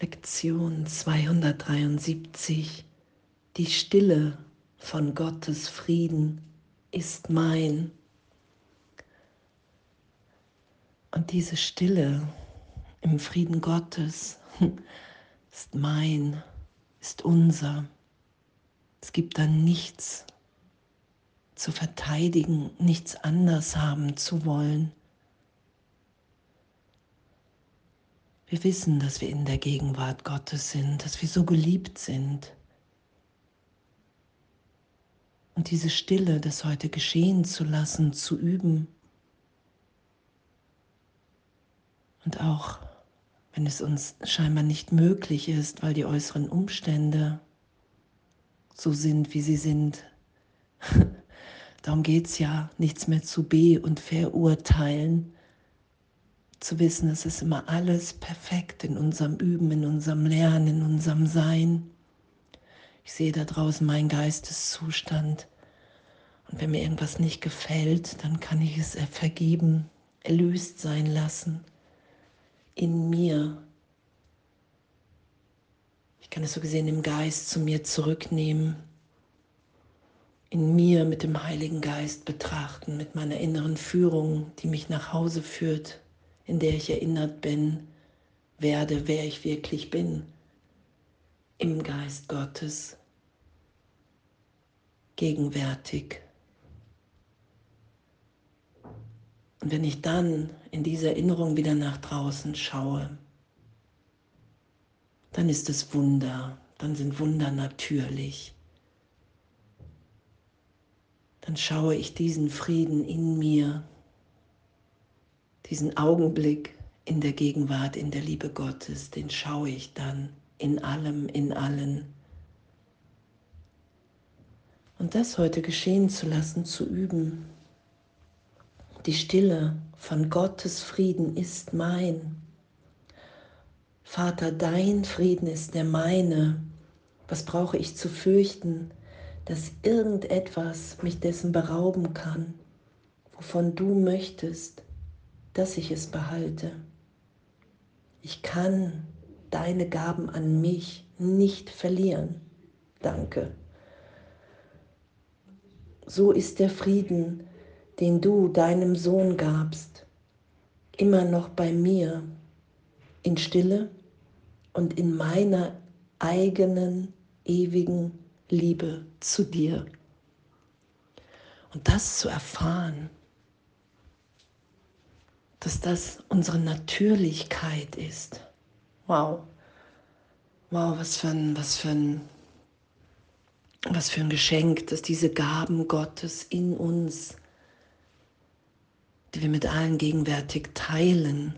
Lektion 273. Die Stille von Gottes Frieden ist mein. Und diese Stille im Frieden Gottes ist mein, ist unser. Es gibt dann nichts zu verteidigen, nichts anders haben zu wollen. Wir wissen, dass wir in der Gegenwart Gottes sind, dass wir so geliebt sind. Und diese Stille, das heute geschehen zu lassen, zu üben. Und auch wenn es uns scheinbar nicht möglich ist, weil die äußeren Umstände so sind, wie sie sind. Darum geht es ja, nichts mehr zu be- und verurteilen, zu wissen, es ist immer alles perfekt in unserem Üben, in unserem Lernen, in unserem Sein. Ich sehe da draußen meinen Geisteszustand. Und wenn mir irgendwas nicht gefällt, dann kann ich es vergeben, erlöst sein lassen. In mir. Ich kann es so gesehen im Geist zu mir zurücknehmen. In mir mit dem Heiligen Geist betrachten, mit meiner inneren Führung, die mich nach Hause führt in der ich erinnert bin, werde, wer ich wirklich bin, im Geist Gottes, gegenwärtig. Und wenn ich dann in diese Erinnerung wieder nach draußen schaue, dann ist es Wunder, dann sind Wunder natürlich. Dann schaue ich diesen Frieden in mir diesen Augenblick in der Gegenwart, in der Liebe Gottes, den schaue ich dann in allem, in allen. Und das heute geschehen zu lassen, zu üben. Die Stille von Gottes Frieden ist mein. Vater, dein Frieden ist der meine. Was brauche ich zu fürchten, dass irgendetwas mich dessen berauben kann, wovon du möchtest, dass ich es behalte. Ich kann deine Gaben an mich nicht verlieren. Danke. So ist der Frieden, den du deinem Sohn gabst, immer noch bei mir, in Stille und in meiner eigenen ewigen Liebe zu dir. Und das zu erfahren, dass das unsere Natürlichkeit ist. Wow. Wow, was für ein, was für ein, was für ein Geschenk, dass diese Gaben Gottes in uns, die wir mit allen gegenwärtig teilen,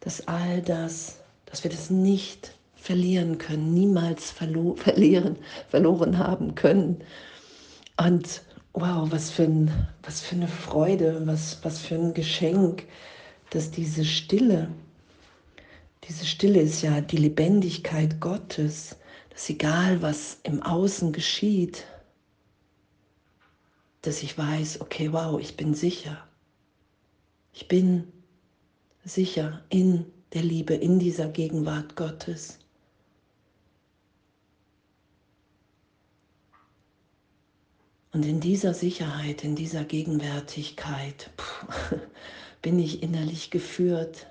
dass all das, dass wir das nicht verlieren können, niemals verlo verlieren, verloren haben können. Und wow, was für, ein, was für eine Freude, was, was für ein Geschenk, dass diese Stille, diese Stille ist ja die Lebendigkeit Gottes, dass egal was im Außen geschieht, dass ich weiß, okay, wow, ich bin sicher. Ich bin sicher in der Liebe, in dieser Gegenwart Gottes. Und in dieser Sicherheit, in dieser Gegenwärtigkeit puh, bin ich innerlich geführt.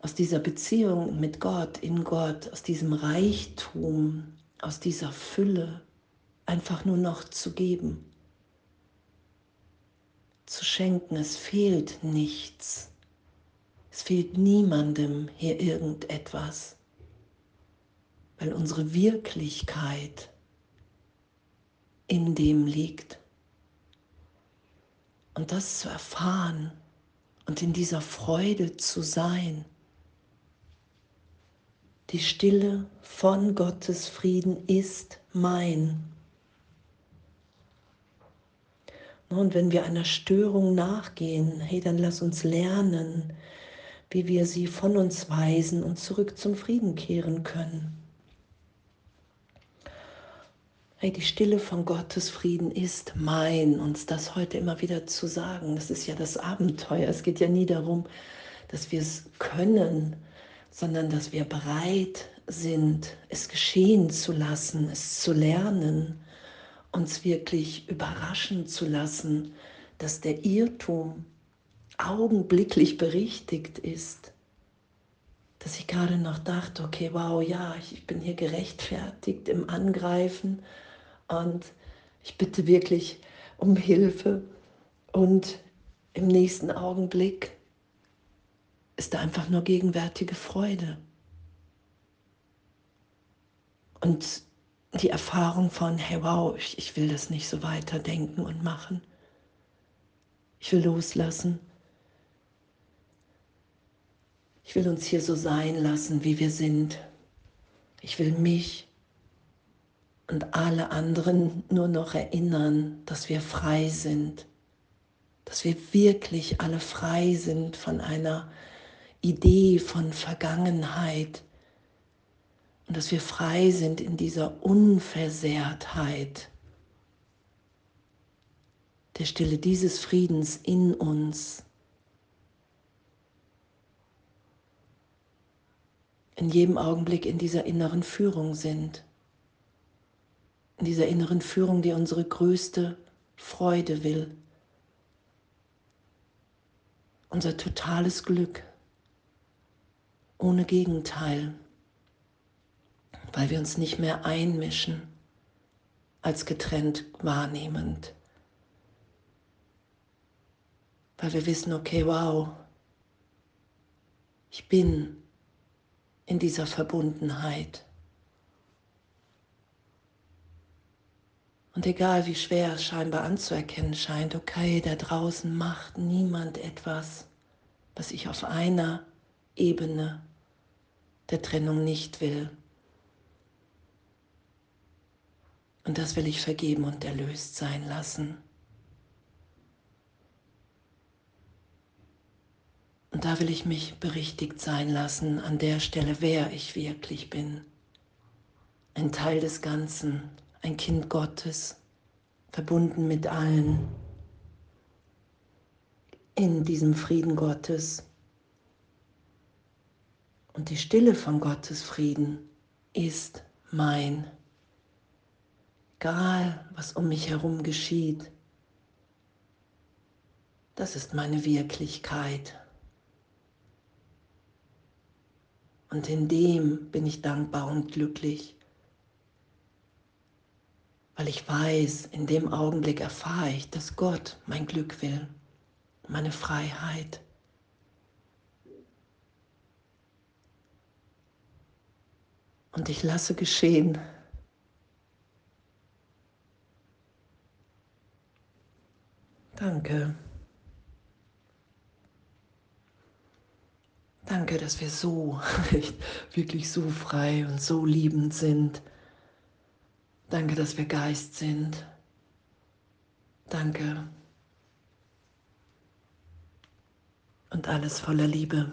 Aus dieser Beziehung mit Gott, in Gott, aus diesem Reichtum, aus dieser Fülle einfach nur noch zu geben, zu schenken. Es fehlt nichts. Es fehlt niemandem hier irgendetwas, weil unsere Wirklichkeit in dem liegt. Und das zu erfahren und in dieser Freude zu sein. Die Stille von Gottes Frieden ist mein. Und wenn wir einer Störung nachgehen, hey, dann lass uns lernen, wie wir sie von uns weisen und zurück zum Frieden kehren können. Hey, die Stille von Gottes Frieden ist mein, uns das heute immer wieder zu sagen. Das ist ja das Abenteuer. Es geht ja nie darum, dass wir es können, sondern dass wir bereit sind, es geschehen zu lassen, es zu lernen, uns wirklich überraschen zu lassen, dass der Irrtum augenblicklich berichtigt ist. Dass ich gerade noch dachte, okay, wow, ja, ich bin hier gerechtfertigt im Angreifen und ich bitte wirklich um Hilfe. Und im nächsten Augenblick ist da einfach nur gegenwärtige Freude. Und die Erfahrung von, hey wow, ich, ich will das nicht so weiterdenken und machen. Ich will loslassen. Ich will uns hier so sein lassen, wie wir sind. Ich will mich und alle anderen nur noch erinnern, dass wir frei sind, dass wir wirklich alle frei sind von einer Idee von Vergangenheit. Und dass wir frei sind in dieser Unversehrtheit. Der Stille dieses Friedens in uns. in jedem Augenblick in dieser inneren Führung sind in dieser inneren Führung, die unsere größte Freude will, unser totales Glück. Ohne Gegenteil, weil wir uns nicht mehr einmischen als getrennt wahrnehmend, weil wir wissen, okay, wow, ich bin in dieser Verbundenheit. Und egal wie schwer es scheinbar anzuerkennen scheint, okay, da draußen macht niemand etwas, was ich auf einer Ebene der Trennung nicht will. Und das will ich vergeben und erlöst sein lassen. Und da will ich mich berichtigt sein lassen an der Stelle, wer ich wirklich bin. Ein Teil des Ganzen, ein Kind Gottes, verbunden mit allen in diesem Frieden Gottes. Und die Stille von Gottes Frieden ist mein. Egal, was um mich herum geschieht, das ist meine Wirklichkeit. Und in dem bin ich dankbar und glücklich weil ich weiß, in dem Augenblick erfahre ich, dass Gott mein Glück will, meine Freiheit. Und ich lasse geschehen. Danke. Danke, dass wir so, wirklich so frei und so liebend sind. Danke, dass wir Geist sind. Danke. Und alles voller Liebe.